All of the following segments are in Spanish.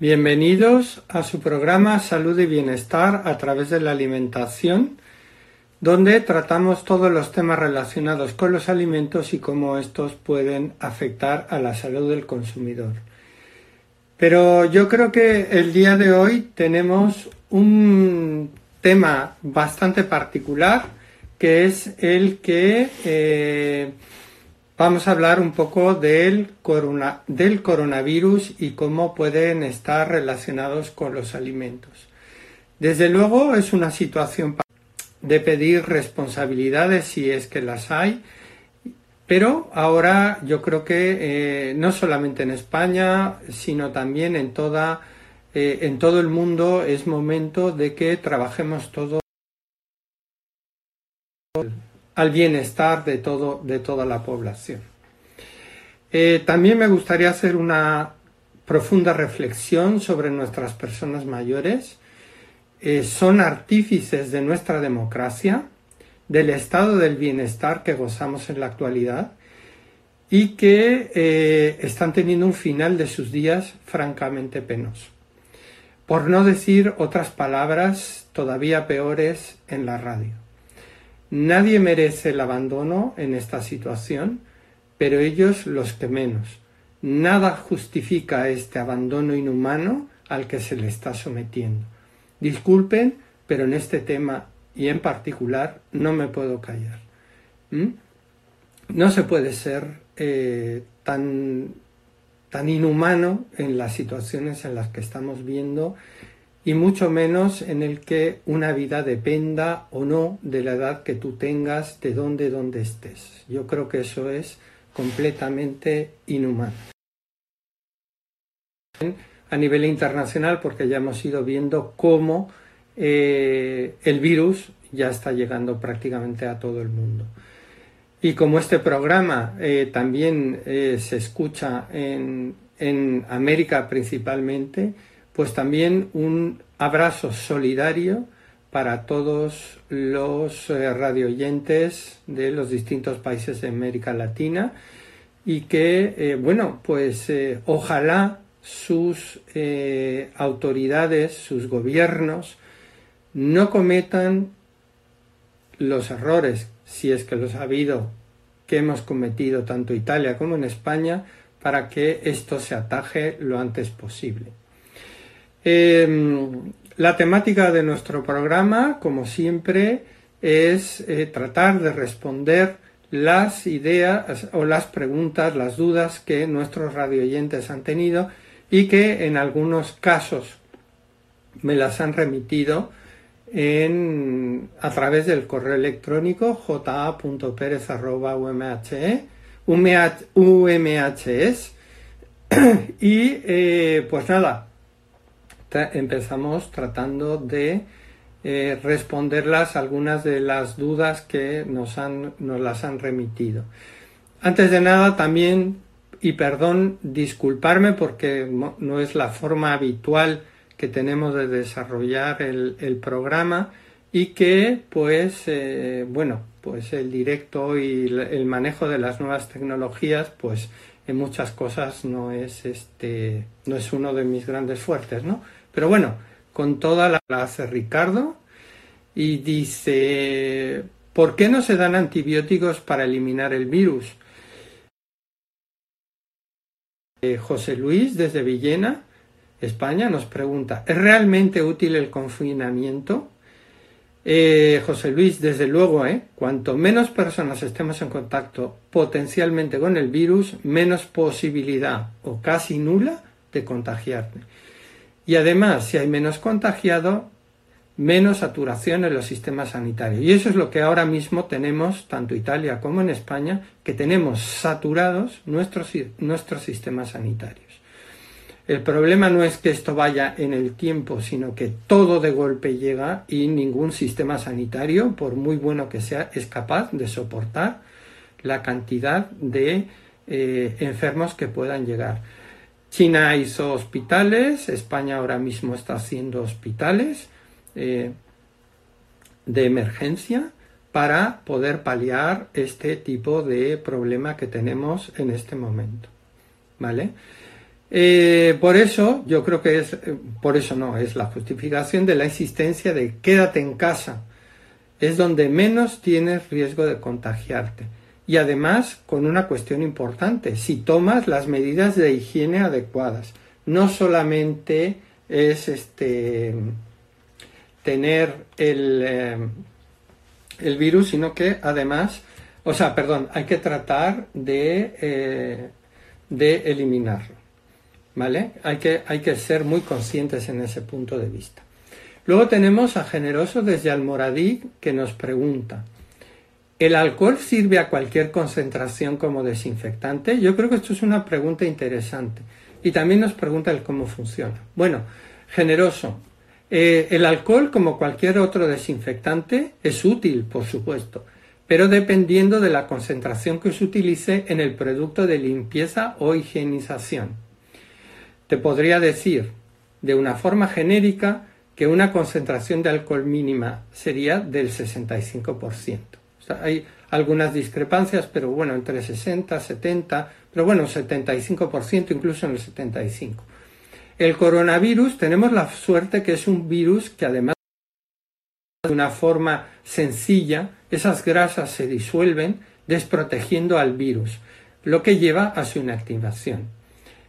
Bienvenidos a su programa Salud y Bienestar a través de la alimentación, donde tratamos todos los temas relacionados con los alimentos y cómo estos pueden afectar a la salud del consumidor. Pero yo creo que el día de hoy tenemos un tema bastante particular, que es el que eh, Vamos a hablar un poco del, del coronavirus y cómo pueden estar relacionados con los alimentos. Desde luego es una situación de pedir responsabilidades si es que las hay, pero ahora yo creo que eh, no solamente en España, sino también en, toda, eh, en todo el mundo es momento de que trabajemos todo al bienestar de, todo, de toda la población. Eh, también me gustaría hacer una profunda reflexión sobre nuestras personas mayores. Eh, son artífices de nuestra democracia, del estado del bienestar que gozamos en la actualidad y que eh, están teniendo un final de sus días francamente penoso. Por no decir otras palabras todavía peores en la radio. Nadie merece el abandono en esta situación, pero ellos los que menos. Nada justifica este abandono inhumano al que se le está sometiendo. Disculpen, pero en este tema y en particular no me puedo callar. ¿Mm? No se puede ser eh, tan, tan inhumano en las situaciones en las que estamos viendo y mucho menos en el que una vida dependa o no de la edad que tú tengas, de dónde, dónde estés. Yo creo que eso es completamente inhumano. A nivel internacional, porque ya hemos ido viendo cómo eh, el virus ya está llegando prácticamente a todo el mundo. Y como este programa eh, también eh, se escucha en, en América principalmente, pues también un abrazo solidario para todos los eh, radioyentes de los distintos países de América Latina y que, eh, bueno, pues eh, ojalá sus autoridades, sus gobiernos, no cometan los errores, si es que los ha habido, que hemos cometido tanto Italia como en España, para que esto se ataje lo antes posible. Em, la temática de nuestro programa, como siempre, es eh, tratar de responder las ideas o las preguntas, las dudas que nuestros radioyentes han tenido y que en algunos casos me las han remitido a través del correo electrónico ja.perez.umhs y eh, pues nada, empezamos tratando de eh, responderlas algunas de las dudas que nos, han, nos las han remitido. Antes de nada, también, y perdón, disculparme porque no, es la forma habitual que tenemos de desarrollar el, programa y que, pues, eh, bueno, pues el directo y el manejo de las nuevas tecnologías, pues, en muchas cosas no es este, no es uno de mis grandes fuertes, ¿no? Pero bueno, con toda la, hace Ricardo y dice, ¿por qué no se dan antibióticos para eliminar el virus? Eh, José Luis desde Villena, España, nos pregunta, ¿es realmente útil el confinamiento? Eh, José Luis, desde luego, ¿eh? cuanto menos personas estemos en contacto potencialmente con el virus, menos posibilidad o casi nula de contagiarte. Y además, si hay menos contagiado, menos saturación en los sistemas sanitarios. Y eso es lo que ahora mismo tenemos, tanto Italia como en España, que tenemos saturados nuestros, nuestros sistemas sanitarios. El problema no es que esto vaya en el tiempo, sino que todo de golpe llega y ningún sistema sanitario, por muy bueno que sea, es capaz de soportar la cantidad de eh, enfermos que puedan llegar. China hizo hospitales, España ahora mismo está haciendo hospitales eh, de emergencia para poder paliar este tipo de problema que tenemos en este momento. ¿Vale? Eh, por eso, yo creo que es, por eso no, es la justificación de la existencia de quédate en casa. Es donde menos tienes riesgo de contagiarte y además con una cuestión importante, si tomas las medidas de higiene adecuadas, no solamente es este tener el, eh, el virus, sino que además, o sea, perdón, hay que tratar de, eh, de eliminarlo. ¿Vale? Hay que, hay que ser muy conscientes en ese punto de vista. Luego tenemos a Generoso desde Almoradí que nos pregunta, ¿El alcohol sirve a cualquier concentración como desinfectante? Yo creo que esto es una pregunta interesante. Y también nos pregunta el cómo funciona. Bueno, generoso. Eh, el alcohol, como cualquier otro desinfectante, es útil, por supuesto, pero dependiendo de la concentración que se utilice en el producto de limpieza o higienización. Te podría decir, de una forma genérica, que una concentración de alcohol mínima sería del 65% hay algunas discrepancias, pero bueno, entre 60, 70, pero bueno, 75%, incluso en el 75%. El coronavirus, tenemos la suerte que es un virus que además de una forma sencilla, esas grasas se disuelven desprotegiendo al virus, lo que lleva a su inactivación.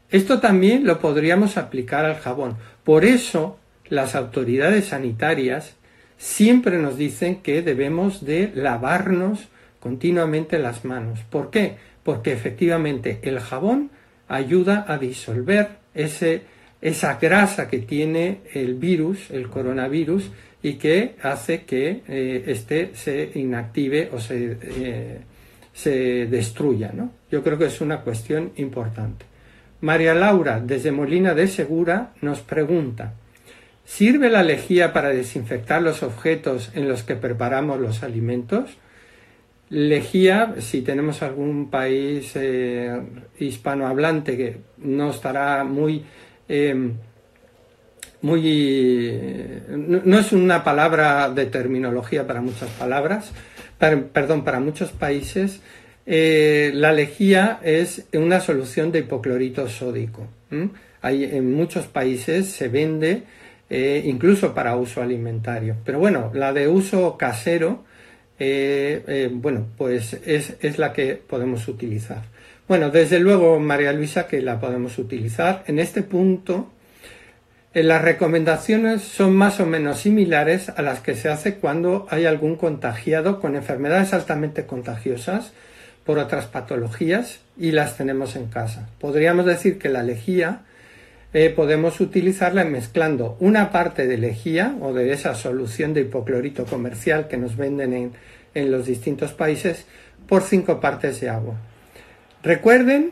Esto también lo podríamos aplicar al jabón. Por eso las autoridades sanitarias siempre nos dicen que debemos de lavarnos continuamente las manos. ¿Por qué? Porque efectivamente el jabón ayuda a disolver ese, esa grasa que tiene el virus, el coronavirus, y que hace que eh, este se inactive o se, eh, se destruya. ¿no? Yo creo que es una cuestión importante. María Laura, desde Molina de Segura, nos pregunta, ¿Sirve la lejía para desinfectar los objetos en los que preparamos los alimentos? Lejía, si tenemos algún país eh, hispanohablante que no estará muy... Em, muy no, es una palabra de terminología para muchas palabras, perdón, para muchos países, eh, la lejía es una solución de hipoclorito sódico. Hay, en muchos países se vende eh, incluso para uso alimentario. Pero bueno, la de uso casero, eh, eh, bueno, pues es, la que podemos utilizar. Bueno, desde luego, María Luisa, que la podemos utilizar. En este punto, las recomendaciones son más o menos similares a las que se hace cuando hay algún contagiado con enfermedades altamente contagiosas por otras patologías y las tenemos en casa. Podríamos decir que la lejía eh, podemos utilizarla mezclando una parte de lejía o de esa solución de hipoclorito comercial que nos venden en, en los distintos países por cinco partes de agua. Recuerden,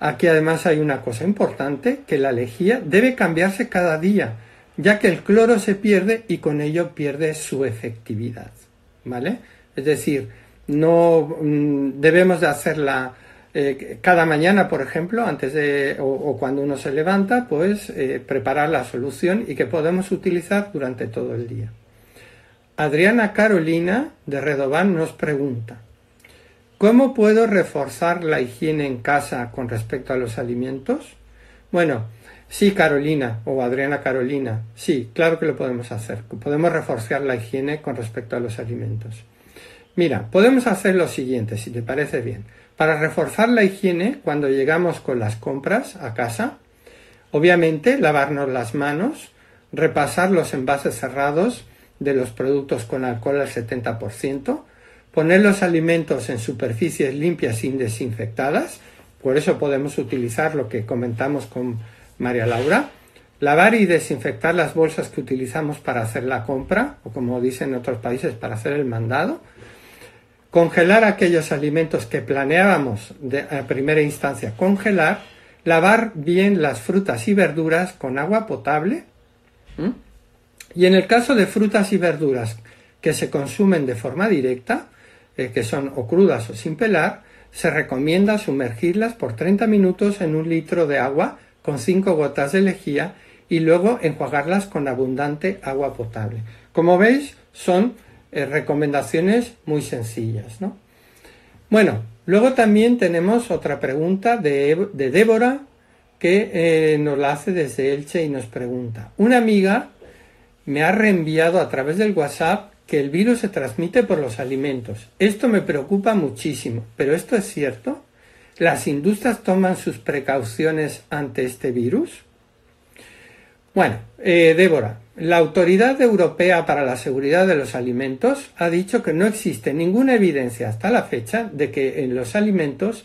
aquí además hay una cosa importante, que la lejía debe cambiarse cada día, ya que el cloro se pierde y con ello pierde su efectividad. ¿Vale? Es decir, no mm, debemos de hacerla eh, cada mañana, por ejemplo, antes de o, cuando uno se levanta, pues eh, preparar la solución y que podemos utilizar durante todo el día. Adriana Carolina de Redován nos pregunta, ¿cómo puedo reforzar la higiene en casa con respecto a los alimentos? Bueno, sí, Carolina o Adriana Carolina, sí, claro que lo podemos hacer. Podemos reforzar la higiene con respecto a los alimentos. Mira, podemos hacer lo siguiente, si te parece bien. Para reforzar la higiene cuando llegamos con las compras a casa, obviamente lavarnos las manos, repasar los envases cerrados de los productos con alcohol al 70%, poner los alimentos en superficies limpias y desinfectadas, por eso podemos utilizar lo que comentamos con María Laura, lavar y desinfectar las bolsas que utilizamos para hacer la compra, o como dicen en otros países, para hacer el mandado, congelar aquellos alimentos que planeábamos de, a primera instancia congelar, lavar bien las frutas y verduras con agua potable, y en el caso de frutas y verduras que se consumen de forma directa, eh, que son o crudas o sin pelar, se recomienda sumergirlas por 30 minutos en un litro de agua con 5 gotas de lejía y luego enjuagarlas con abundante agua potable. Como veis, son eh, recomendaciones muy sencillas. ¿no? Bueno, luego también tenemos otra pregunta de, Débora que eh, nos la hace desde Elche y nos pregunta, una amiga me ha reenviado a través del WhatsApp que el virus se transmite por los alimentos. Esto me preocupa muchísimo, pero ¿esto es cierto? ¿Las industrias toman sus precauciones ante este virus? Bueno, eh, Débora, la Autoridad Europea para la Seguridad de los Alimentos ha dicho que no existe ninguna evidencia hasta la fecha de que en los alimentos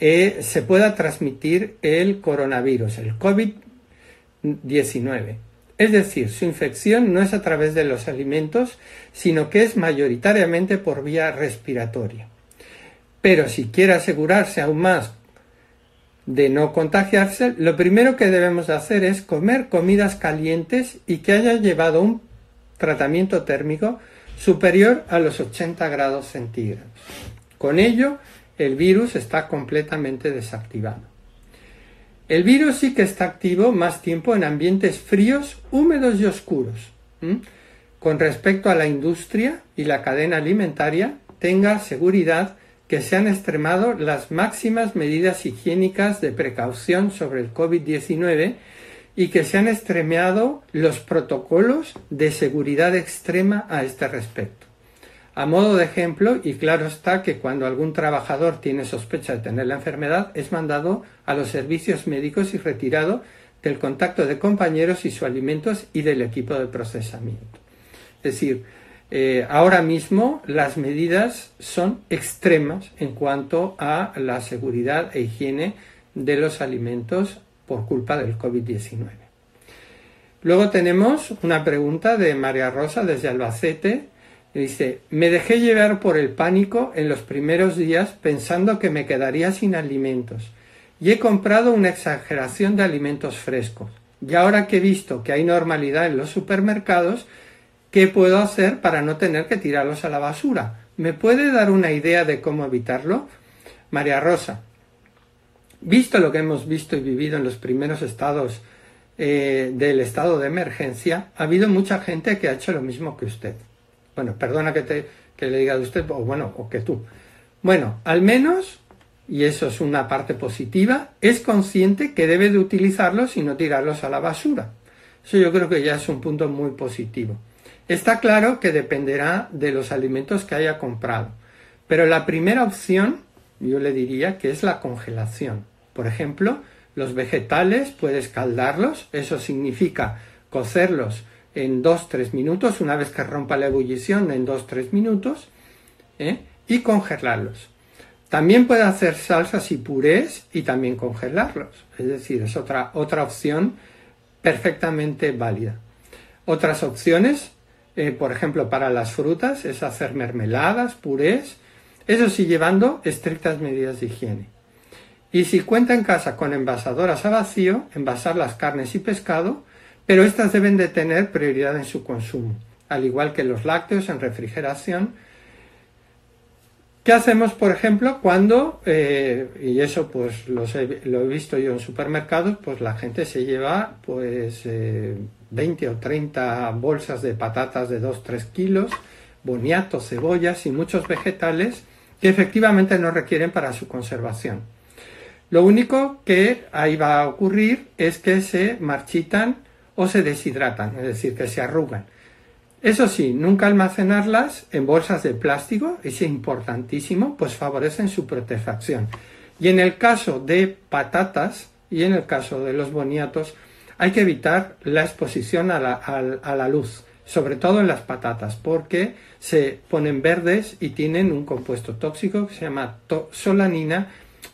eh, se pueda transmitir el coronavirus, el COVID-19. Es decir, su infección no es a través de los alimentos, sino que es mayoritariamente por vía respiratoria. Pero si quiere asegurarse aún más de no contagiarse, lo primero que debemos hacer es comer comidas calientes y que haya llevado un tratamiento térmico superior a los 80 grados centígrados. Con ello, el virus está completamente desactivado. El virus sí que está activo más tiempo en ambientes fríos, húmedos y oscuros. Con respecto a la industria y la cadena alimentaria, tenga seguridad que se han extremado las máximas medidas higiénicas de precaución sobre el COVID-19 y que se han extremeado los protocolos de seguridad extrema a este respecto. A modo de ejemplo, y claro está que cuando algún trabajador tiene sospecha de tener la enfermedad, es mandado a los servicios médicos y retirado del contacto de compañeros y sus alimentos y del equipo de procesamiento. Es decir, eh, ahora mismo las medidas son extremas en cuanto a la seguridad e higiene de los alimentos por culpa del COVID-19. Luego tenemos una pregunta de María Rosa desde Albacete. Dice, me dejé llevar por el pánico en los primeros días pensando que me quedaría sin alimentos y he comprado una exageración de alimentos frescos. Y ahora que he visto que hay normalidad en los supermercados, ¿Qué puedo hacer para no tener que tirarlos a la basura? ¿Me puede dar una idea de cómo evitarlo? María Rosa, visto lo que hemos visto y vivido en los primeros estados eh, del estado de emergencia, ha habido mucha gente que ha hecho lo mismo que usted. Bueno, perdona que, te, que le diga de usted, o bueno, o que tú. Bueno, al menos, y eso es una parte positiva, es consciente que debe de utilizarlos y no tirarlos a la basura. Eso yo creo que ya es un punto muy positivo. Está claro que dependerá de los alimentos que haya comprado, pero la primera opción yo le diría que es la congelación. Por ejemplo, los vegetales puedes caldarlos, eso significa cocerlos en 2-3 minutos, una vez que rompa la ebullición en 2-3 minutos, ¿eh? y congelarlos. También puede hacer salsas y purés y también congelarlos. Es decir, es otra, otra opción perfectamente válida. Otras opciones eh, por ejemplo, para las frutas es hacer mermeladas, purés, eso sí llevando estrictas medidas de higiene. Y si cuenta en casa con envasadoras a vacío, envasar las carnes y pescado, pero estas deben de tener prioridad en su consumo, al igual que los lácteos en refrigeración. ¿Qué hacemos, por ejemplo, cuando, eh, y eso pues lo he visto yo en supermercados, pues la gente se lleva pues eh, 20 o 30 bolsas de patatas de 2-3 kilos, boniatos, cebollas y muchos vegetales que efectivamente no requieren para su conservación. Lo único que ahí va a ocurrir es que se marchitan o se deshidratan, es decir, que se arrugan. Eso sí, nunca almacenarlas en bolsas de plástico, es importantísimo, pues favorecen su protección. Y en el caso de patatas y en el caso de los boniatos, hay que evitar la exposición a la, luz, sobre todo en las patatas, porque se ponen verdes y tienen un compuesto tóxico que se llama solanina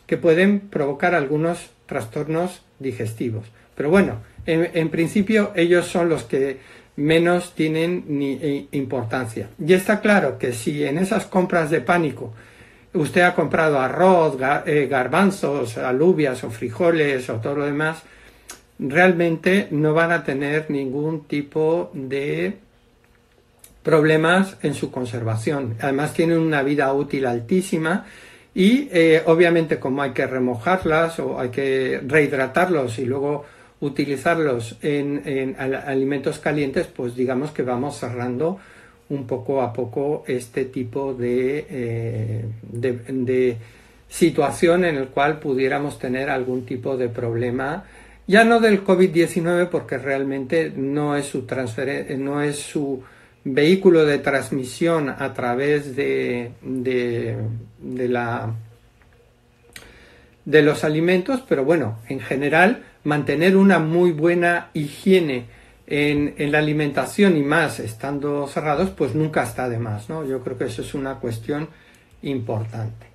que pueden provocar algunos trastornos digestivos. Pero bueno, en, principio ellos son los que menos tienen eh, importancia. Y está claro que si en esas compras de pánico usted ha comprado arroz, eh, garbanzos, alubias o frijoles o todo lo demás, realmente no van a tener ningún tipo de problemas en su conservación. Además tienen una vida útil altísima y eh, obviamente como hay que remojarlas o hay que rehidratarlos y luego utilizarlos en, alimentos calientes, pues digamos que vamos cerrando un poco a poco este tipo de, eh, de, situación en el cual pudiéramos tener algún tipo de problema, ya no del COVID-19 porque realmente no es su no es su vehículo de transmisión a través de, de, la de los alimentos, pero bueno, en general mantener una muy buena higiene en, en, la alimentación y más estando cerrados, pues nunca está de más, ¿no? Yo creo que eso es una cuestión importante.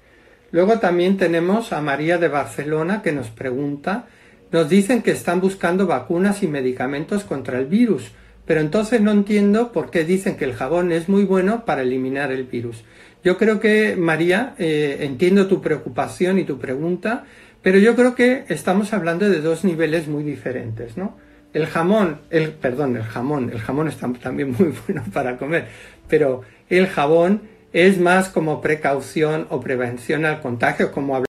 Luego también tenemos a María de Barcelona que nos pregunta, nos dicen que están buscando vacunas y medicamentos contra el virus, pero entonces no entiendo por qué dicen que el jabón es muy bueno para eliminar el virus. Yo creo que, María, eh, entiendo tu preocupación y tu pregunta, pero yo creo que estamos hablando de dos niveles muy diferentes, ¿no? El jamón, el, perdón, el jamón, el jamón está también muy bueno para comer, pero el jabón es más como precaución o prevención al contagio, como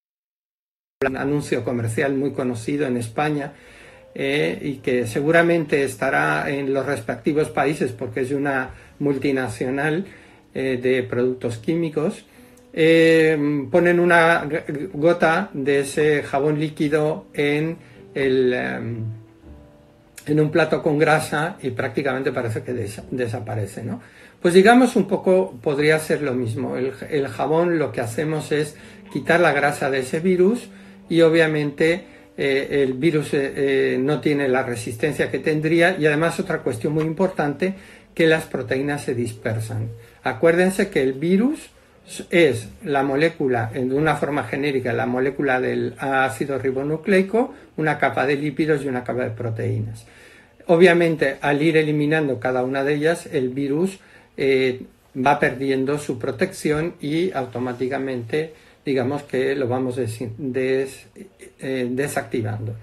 anuncio comercial muy conocido en España, eh, y que seguramente estará en los respectivos países porque es una multinacional eh, de productos químicos, eh, ponen una gota de ese jabón líquido en, el, en un plato con grasa y prácticamente parece que desaparece. ¿no? Pues digamos un poco podría ser lo mismo. El jabón lo que hacemos es quitar la grasa de ese virus y obviamente eh, el virus eh, eh, no tiene la resistencia que tendría y además otra cuestión muy importante, que las proteínas se dispersan. Acuérdense que el virus es la molécula, de una forma genérica, la molécula del ácido ribonucleico, una capa de lípidos y una capa de proteínas. Obviamente, al ir eliminando cada una de ellas, el virus va perdiendo su protección y automáticamente digamos que lo vamos eh, desactivando.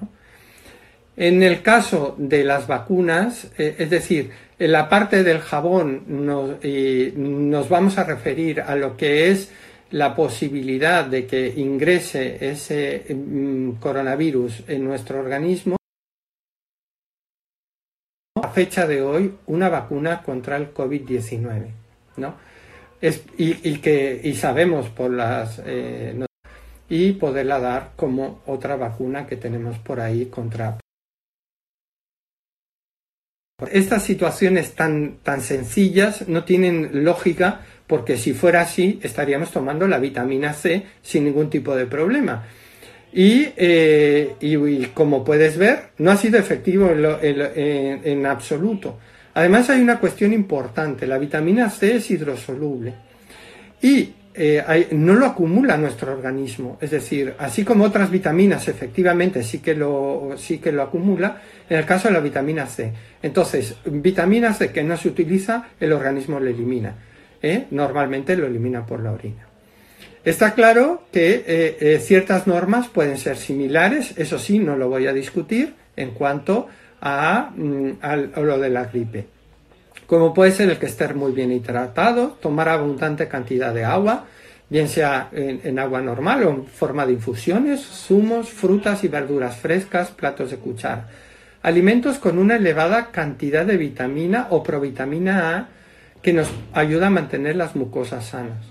En el caso de las vacunas, eh, es decir, en la parte del jabón nos, vamos a referir a lo que es la posibilidad de que ingrese ese mm, coronavirus en nuestro organismo. A fecha de hoy, una vacuna contra el COVID-19. ¿no? Y, que y sabemos por las eh, y poderla dar como otra vacuna que tenemos por ahí contra estas situaciones tan, tan sencillas no tienen lógica porque si fuera así estaríamos tomando la vitamina C sin ningún tipo de problema. Y, eh, y, como puedes ver, no ha sido efectivo en, en absoluto. Además hay una cuestión importante, la vitamina C es hidrosoluble y eh, no lo acumula nuestro organismo, es decir, así como otras vitaminas efectivamente sí que, lo, sí que lo acumula, en el caso de la vitamina C. Entonces, vitamina C que no se utiliza, el organismo lo elimina. ¿eh? Normalmente lo elimina por la orina. Está claro que eh, ciertas normas pueden ser similares, eso sí, no lo voy a discutir en cuanto a, lo de la gripe. Como puede ser el que esté muy bien hidratado, tomar abundante cantidad de agua, bien sea en, agua normal o en forma de infusiones, zumos, frutas y verduras frescas, platos de cuchara. Alimentos con una elevada cantidad de vitamina o provitamina A que nos ayuda a mantener las mucosas sanas.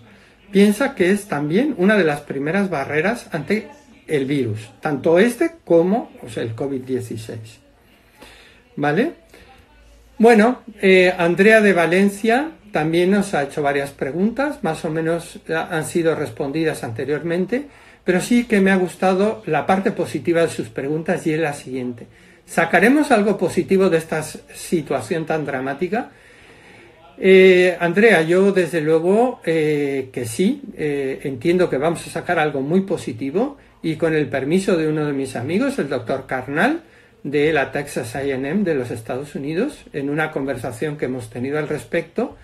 Piensa que es también una de las primeras barreras ante el virus, tanto este como el COVID-16. ¿Vale? Bueno, eh, Andrea de Valencia también nos ha hecho varias preguntas, más o menos eh, han sido respondidas anteriormente, pero sí que me ha gustado la parte positiva de sus preguntas y es la siguiente. ¿Sacaremos algo positivo de esta situación tan dramática? Eh, Andrea, yo desde luego que sí, entiendo que vamos a sacar algo muy positivo y con el permiso de uno de mis amigos, el doctor Carnal, de la Texas AM de los Estados Unidos en una conversación que hemos tenido al respecto,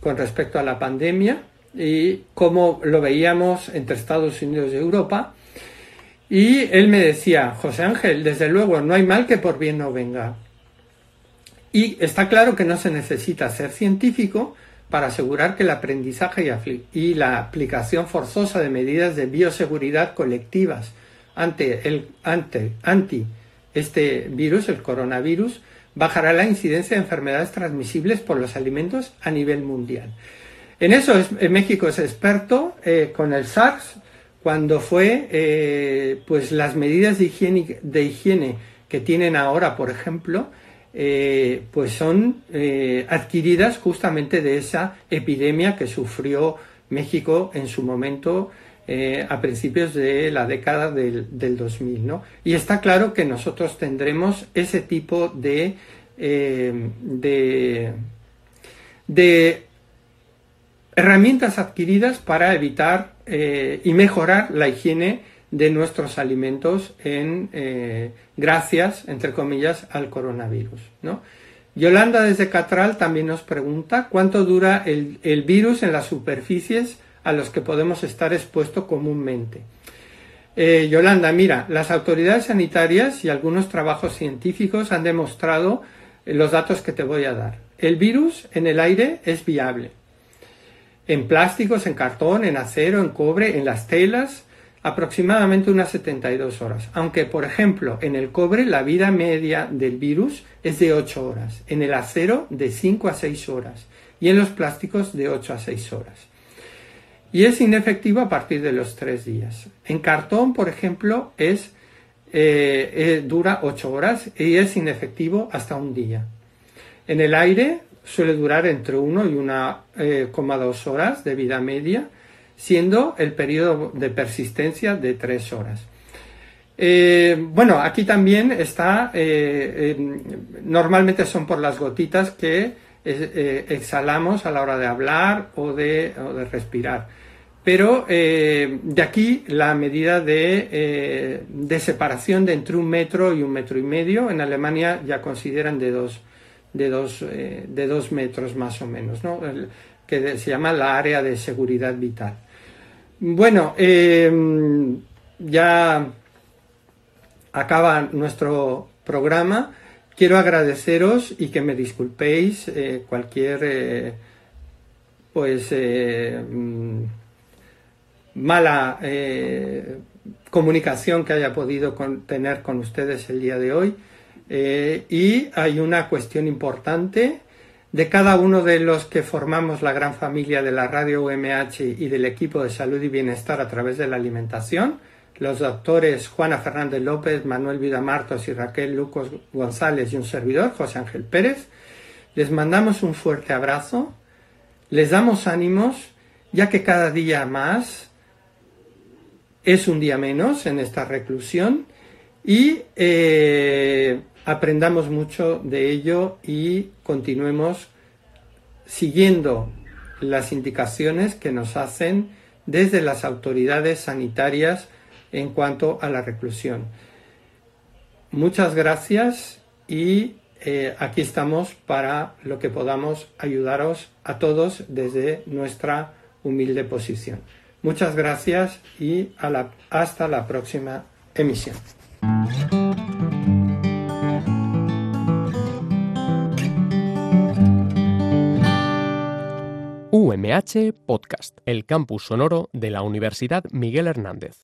con respecto a la pandemia y cómo lo veíamos entre Estados Unidos y Europa. Y él me decía, José Ángel, desde luego, no hay mal que por bien no venga. Y está claro que no se necesita ser científico para asegurar que el aprendizaje y la aplicación forzosa de medidas de bioseguridad colectivas ante, el, ante anti este virus, el coronavirus, bajará la incidencia de enfermedades transmisibles por los alimentos a nivel mundial. En eso México es experto eh, con el SARS, cuando fue eh, pues las medidas de higiene, que tienen ahora, por ejemplo, eh, pues son adquiridas justamente de esa epidemia que sufrió México en su momento a principios de la década del, del 2000. ¿no? Y está claro que nosotros tendremos ese tipo de, de, de herramientas adquiridas para evitar eh, y mejorar la higiene de nuestros alimentos en eh, gracias, entre comillas, al coronavirus. ¿no? Yolanda desde Catral también nos pregunta cuánto dura el, el virus en las superficies a los que podemos estar expuestos comúnmente. Eh, Yolanda, mira, las autoridades sanitarias y algunos trabajos científicos han demostrado los datos que te voy a dar. El virus en el aire es viable en plásticos, en cartón, en acero, en cobre, en las telas, aproximadamente unas 72 horas. Aunque, por ejemplo, en el cobre la vida media del virus es de 8 horas, en el acero de 5 a 6 horas y en los plásticos de 8 a 6 horas. Y es inefectivo a partir de los 3 días. En cartón, por ejemplo, es, eh, eh, dura 8 horas y es inefectivo hasta un día. En el aire suele durar entre 1 y 1,2 eh, horas de vida media, siendo el periodo de persistencia de 3 horas. Eh, bueno, aquí también está, normalmente son por las gotitas que exhalamos a la hora de hablar o de, respirar. Pero de aquí la medida de, de, separación de entre un metro y un metro y medio, en Alemania ya consideran de dos, de dos, eh, de dos metros más o menos, ¿no? que se llama la área de seguridad vital. Bueno, ya acaba nuestro programa. Quiero agradeceros y que me disculpéis eh, cualquier eh, pues mm, mala comunicación que haya podido tener con ustedes el día de hoy. Eh, y hay una cuestión importante de cada uno de los que formamos la gran familia de la radio UMH y del equipo de salud y bienestar a través de la alimentación, los doctores Juana Fernández López, Manuel Vidamartos y Raquel Lucas González y un servidor, José Ángel Pérez, les mandamos un fuerte abrazo, les damos ánimos, ya que cada día más es un día menos en esta reclusión y eh, aprendamos mucho de ello y continuemos siguiendo las indicaciones que nos hacen desde las autoridades sanitarias en cuanto a la reclusión. Muchas gracias y eh, aquí estamos para lo que podamos ayudaros a todos desde nuestra humilde posición. Muchas gracias y hasta la próxima emisión. UMH Podcast, el campus sonoro de la Universidad Miguel Hernández.